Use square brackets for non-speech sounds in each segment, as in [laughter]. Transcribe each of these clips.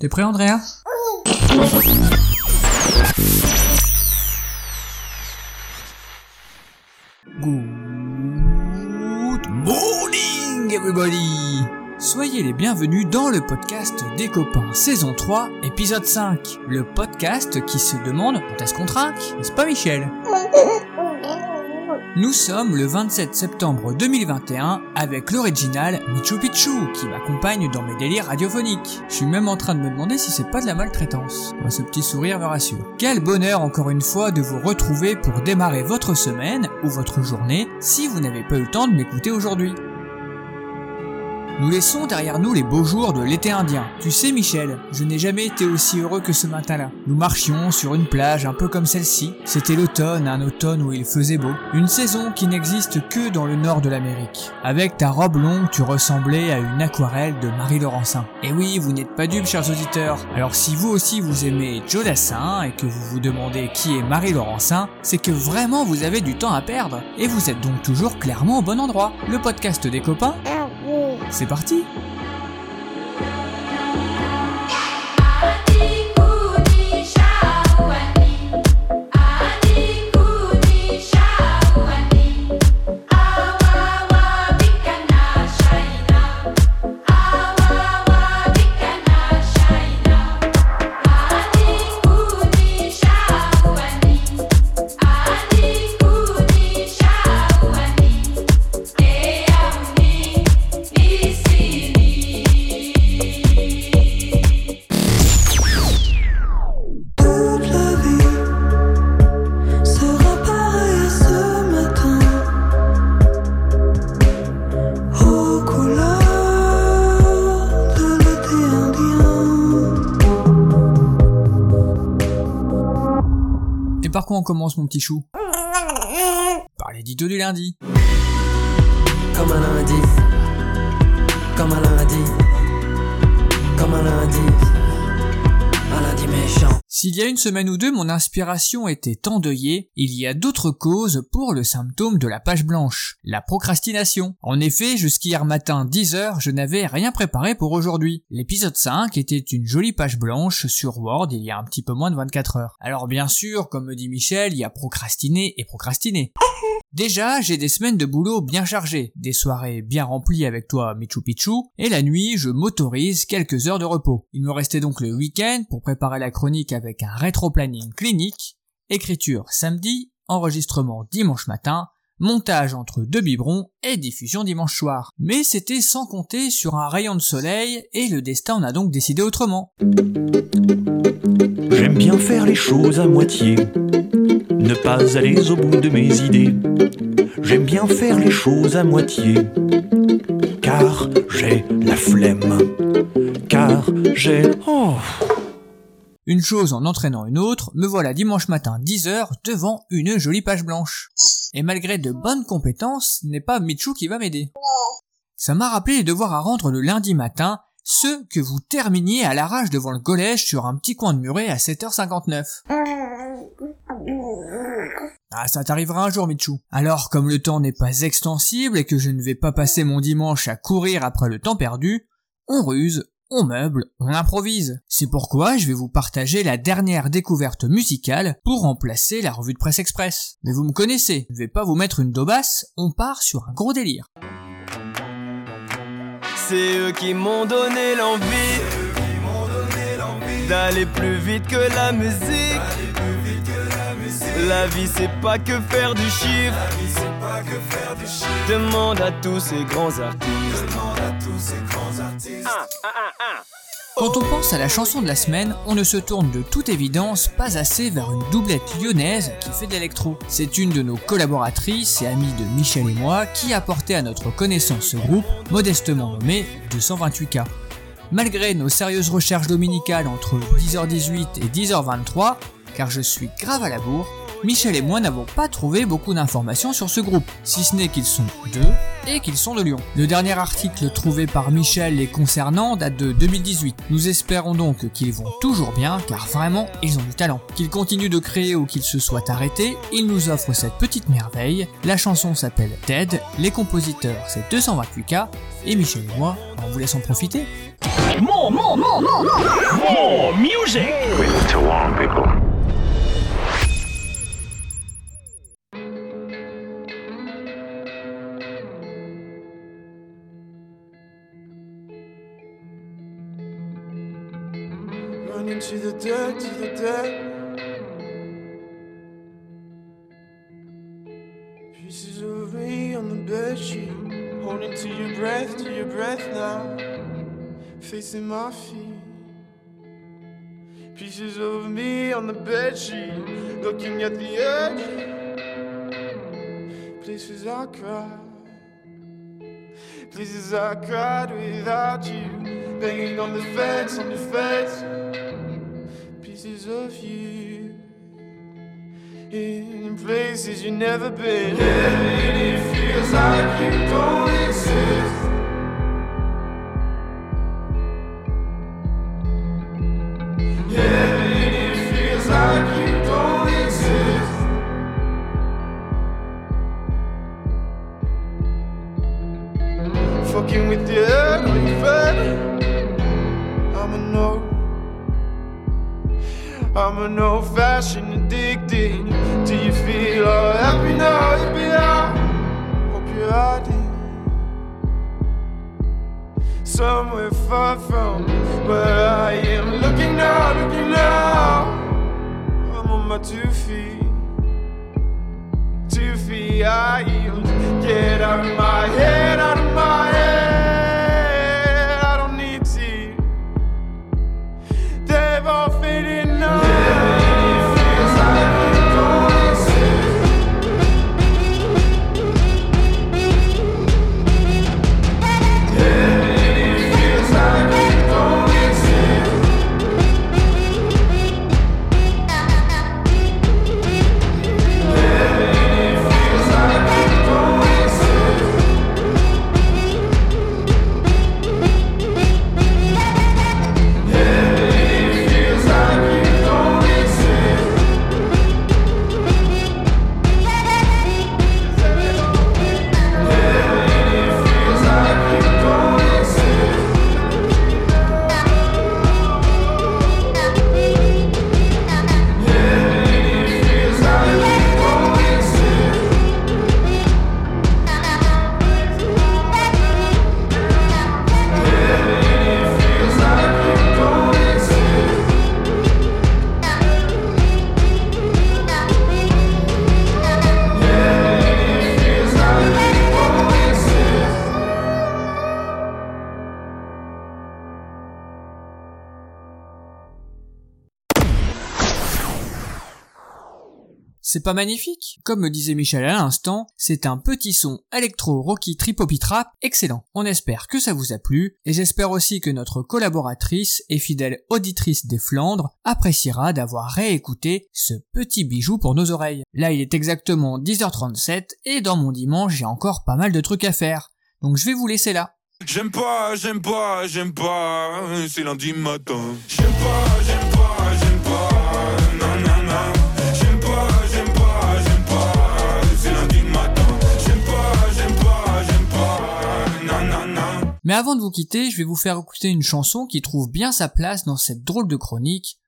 T'es prêt Andrea? Good morning everybody! Soyez les bienvenus dans le podcast des copains saison 3 épisode 5. Le podcast qui se demande quand est-ce qu'on trinque, n'est-ce pas Michel? [laughs] Nous sommes le 27 septembre 2021 avec l'original Michu Picchu qui m'accompagne dans mes délires radiophoniques. Je suis même en train de me demander si c'est pas de la maltraitance. Moi, ce petit sourire me rassure. Quel bonheur encore une fois de vous retrouver pour démarrer votre semaine ou votre journée si vous n'avez pas eu le temps de m'écouter aujourd'hui. Nous laissons derrière nous les beaux jours de l'été indien. Tu sais Michel, je n'ai jamais été aussi heureux que ce matin-là. Nous marchions sur une plage un peu comme celle-ci. C'était l'automne, un automne où il faisait beau. Une saison qui n'existe que dans le nord de l'Amérique. Avec ta robe longue, tu ressemblais à une aquarelle de Marie Laurencin. Et oui, vous n'êtes pas dupes chers auditeurs. Alors si vous aussi vous aimez Joe Dassin et que vous vous demandez qui est Marie Laurencin, c'est que vraiment vous avez du temps à perdre. Et vous êtes donc toujours clairement au bon endroit. Le podcast des copains c'est parti commence mon petit chou. Par l'édito du lundi. Comme un lundi, comme un lundi, comme un lundi, un lundi S'il y a une semaine ou deux mon inspiration était endeuillée, il y a d'autres causes pour le symptôme de la page blanche, la procrastination. En effet, jusqu'hier matin 10h, je n'avais rien préparé pour aujourd'hui. L'épisode 5 était une jolie page blanche sur Word il y a un petit peu moins de 24 heures. Alors bien sûr, comme me dit Michel, il y a procrastiné et procrastiné. Déjà, j'ai des semaines de boulot bien chargées, des soirées bien remplies avec toi Michu Picchu, et la nuit, je m'autorise quelques heures de repos. Il me restait donc le week-end pour préparer la chronique avec un rétro-planning clinique, écriture samedi, enregistrement dimanche matin, montage entre deux biberons et diffusion dimanche soir. Mais c'était sans compter sur un rayon de soleil et le destin en a donc décidé autrement. J'aime bien faire les choses à moitié, ne pas aller au bout de mes idées. J'aime bien faire les choses à moitié, car j'ai la flemme, car j'ai... Oh Une chose en entraînant une autre, me voilà dimanche matin 10h devant une jolie page blanche. Et malgré de bonnes compétences, ce n'est pas Michou qui va m'aider. Ça m'a rappelé les devoirs à rendre le lundi matin, ceux que vous terminiez à l'arrache devant le collège sur un petit coin de muret à 7h59. Ah, ça t'arrivera un jour, Michou. Alors, comme le temps n'est pas extensible et que je ne vais pas passer mon dimanche à courir après le temps perdu, on ruse, on meuble, on improvise. C'est pourquoi je vais vous partager la dernière découverte musicale pour remplacer la revue de presse express. Mais vous me connaissez, je ne vais pas vous mettre une daubasse, on part sur un gros délire. C'est eux qui m'ont donné l'envie d'aller plus vite que la musique. La vie c'est pas que faire du chiffre. Demande à tous ces grands artistes. Quand on pense à la chanson de la semaine, on ne se tourne de toute évidence pas assez vers une doublette lyonnaise qui fait de l'électro. C'est une de nos collaboratrices et amies de Michel et moi qui a porté à notre connaissance ce groupe, modestement nommé 228K. Malgré nos sérieuses recherches dominicales entre 10h18 et 10h23, car je suis grave à la bourre, Michel et moi n'avons pas trouvé beaucoup d'informations sur ce groupe, si ce n'est qu'ils sont deux et qu'ils sont de Lyon. Le dernier article trouvé par Michel les concernant date de 2018. Nous espérons donc qu'ils vont toujours bien, car vraiment, ils ont du talent. Qu'ils continuent de créer ou qu'ils se soient arrêtés, ils nous offrent cette petite merveille. La chanson s'appelle Dead, les compositeurs c'est 228K, et Michel et moi, on vous laisse en profiter. More, more, more, more, more, more music. We need to warn people. Running to the dead, to the dead. Pieces of me on the bed sheet, holding to your breath, to your breath now. Facing my feet. Pieces of me on the bed sheet, looking at the edge. Places I cried. Places I cried without you, banging on the fence, on the fence. Pieces of you in places you've never been. And it feels like you don't exist. And it feels like you don't exist. Fucking with the I'm an old fashioned addicted. Do you feel all happy now? Happy now? Hope you're hiding somewhere far from where I am. Looking now, looking now. I'm on my two feet. Two feet I yield. Get out out of my head. C'est pas magnifique Comme me disait Michel à l'instant, c'est un petit son électro-rocky trip trap excellent. On espère que ça vous a plu, et j'espère aussi que notre collaboratrice et fidèle auditrice des Flandres appréciera d'avoir réécouté ce petit bijou pour nos oreilles. Là il est exactement 10h37, et dans mon dimanche j'ai encore pas mal de trucs à faire. Donc je vais vous laisser là. J'aime pas, j'aime pas, j'aime pas, c'est lundi matin. J'aime pas, Mais avant de vous quitter, je vais vous faire écouter une chanson qui trouve bien sa place dans cette drôle de chronique.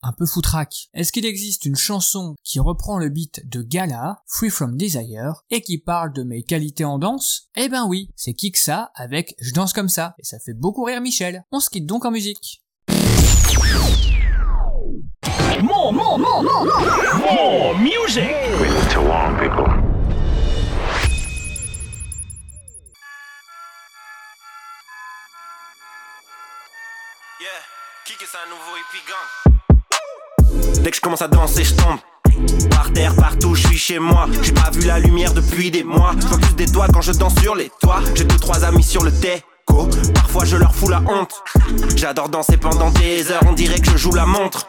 Un peu foutraque. Est-ce qu'il existe une chanson qui reprend le beat de Gala, Free From Desire, et qui parle de mes qualités en danse? Eh ben oui, c'est Kiksa avec Je danse comme ça, et ça fait beaucoup rire Michel. On se quitte donc en musique. More, more, more, more, more, more music. We need to warn people. Dès que je commence à danser, je tombe. Par terre, partout, je suis chez moi. J'ai pas vu la lumière depuis des mois. Je vois plus des doigts quand je danse sur les toits. J'ai deux, trois amis sur le déco. Parfois, je leur fous la honte. J'adore danser pendant des heures. On dirait que je joue la montre.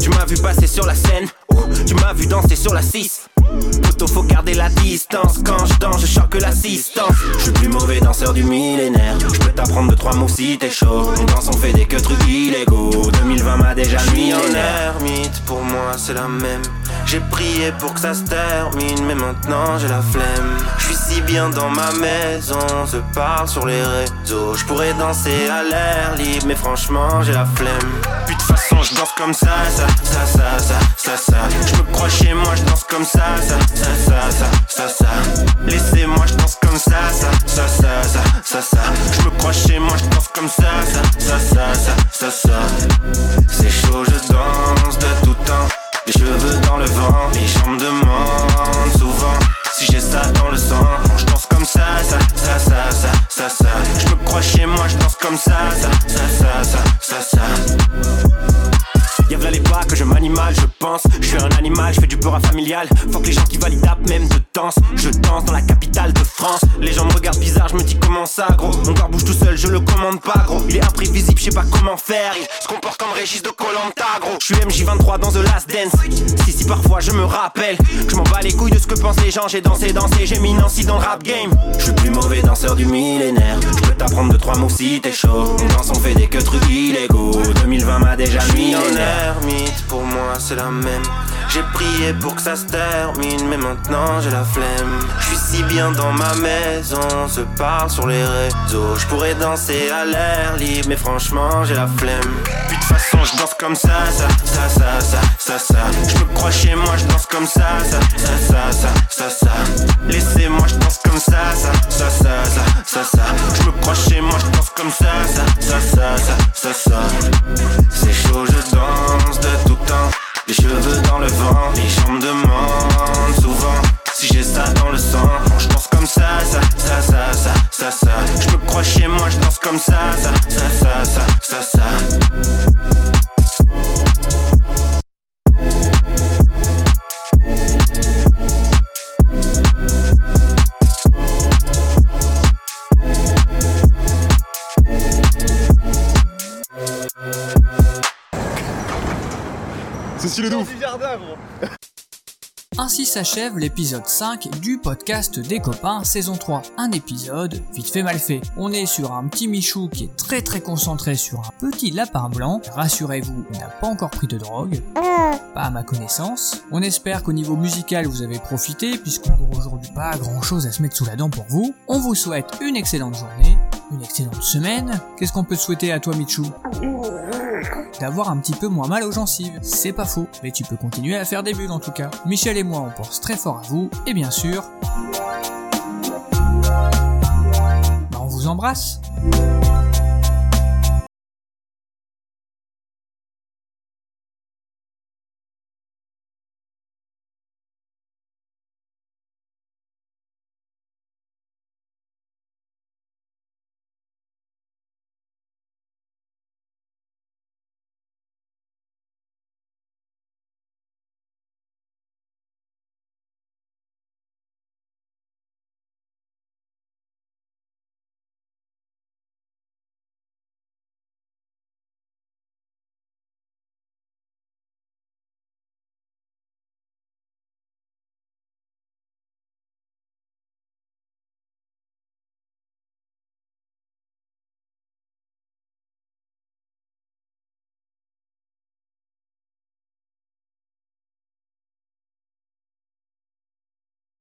Tu m'as vu passer sur la scène. Tu m'as vu danser sur la 6 Plutôt faut garder la distance. Quand je danse je choque l'assistance. Je suis plus mauvais danseur du millénaire. Je peux t'apprendre de trois mots si t'es chaud. On danse on fait des que trucs illégaux. 2020 m'a déjà mis en ermite Pour moi c'est la même. J'ai prié pour que ça se termine, mais maintenant j'ai la flemme. Je suis si bien dans ma maison, on se parle sur les réseaux. Je pourrais danser à l'air libre, mais franchement j'ai la flemme. Je danse comme ça, ça, ça, ça, ça, ça, ça. Je me crois chez moi, je danse comme ça, ça, ça, ça, ça, ça, ça. Laissez-moi, je danse comme ça, ça, ça, ça, ça, ça, ça. Je me crois chez moi, je danse comme ça, ça, ça, ça, ça, ça, ça. C'est chaud, je danse de tout temps. Les cheveux dans le vent, les jambes demandent souvent si j'ai ça dans le sang. je danse comme ça, ça, ça, ça, ça, ça, ça. Je me crois chez moi, je danse comme ça, ça, ça, ça, ça, ça, ça. Y'a là les pas que je m'animal, je pense. Je suis un animal, je fais du peur familial. Faut que les gens qui valident même de danse. Je danse dans la capitale de. Les gens me regardent bizarre, je me dis comment ça, gros. Mon corps bouge tout seul, je le commande pas, gros. Il est imprévisible, je sais pas comment faire. Il se comporte comme Régis de Colanta, gros. Je suis MJ23 dans The Last Dance. Si, si, parfois je me rappelle. Je m'en bats les couilles de ce que pensent les gens. J'ai dansé, dansé, j'ai mis Nancy dans le rap game. Je suis plus mauvais danseur du millénaire. Je peux t'apprendre de trois mots si t'es chaud. On danse, on fait des que trucs illégaux. 2020 m'a déjà mis en pour moi c'est la même. J'ai prié pour que ça se termine, mais maintenant j'ai la flemme. Je suis si bien dans ma on se parle sur les réseaux. Je pourrais danser à l'air libre, mais franchement j'ai la flemme. Puis de toute façon, je danse comme ça, ça, ça, ça, ça, ça, ça. Je crois chez moi, je danse comme ça, ça, ça, ça, ça, ça, ça. Laissez-moi, je danse comme ça, ça, ça, ça, ça, ça, ça. Je crois chez moi, je danse comme ça, ça, ça, ça, ça, ça, ça. Ainsi s'achève l'épisode 5 du podcast des copains saison 3. Un épisode vite fait mal fait. On est sur un petit Michou qui est très très concentré sur un petit lapin blanc. Rassurez-vous, il n'a pas encore pris de drogue. Pas à ma connaissance. On espère qu'au niveau musical vous avez profité puisqu'on n'aura aujourd'hui pas grand chose à se mettre sous la dent pour vous. On vous souhaite une excellente journée, une excellente semaine. Qu'est-ce qu'on peut te souhaiter à toi Michou? D'avoir un petit peu moins mal aux gencives. C'est pas faux, mais tu peux continuer à faire des bulles en tout cas. Michel et moi, on pense très fort à vous, et bien sûr... Bah, on vous embrasse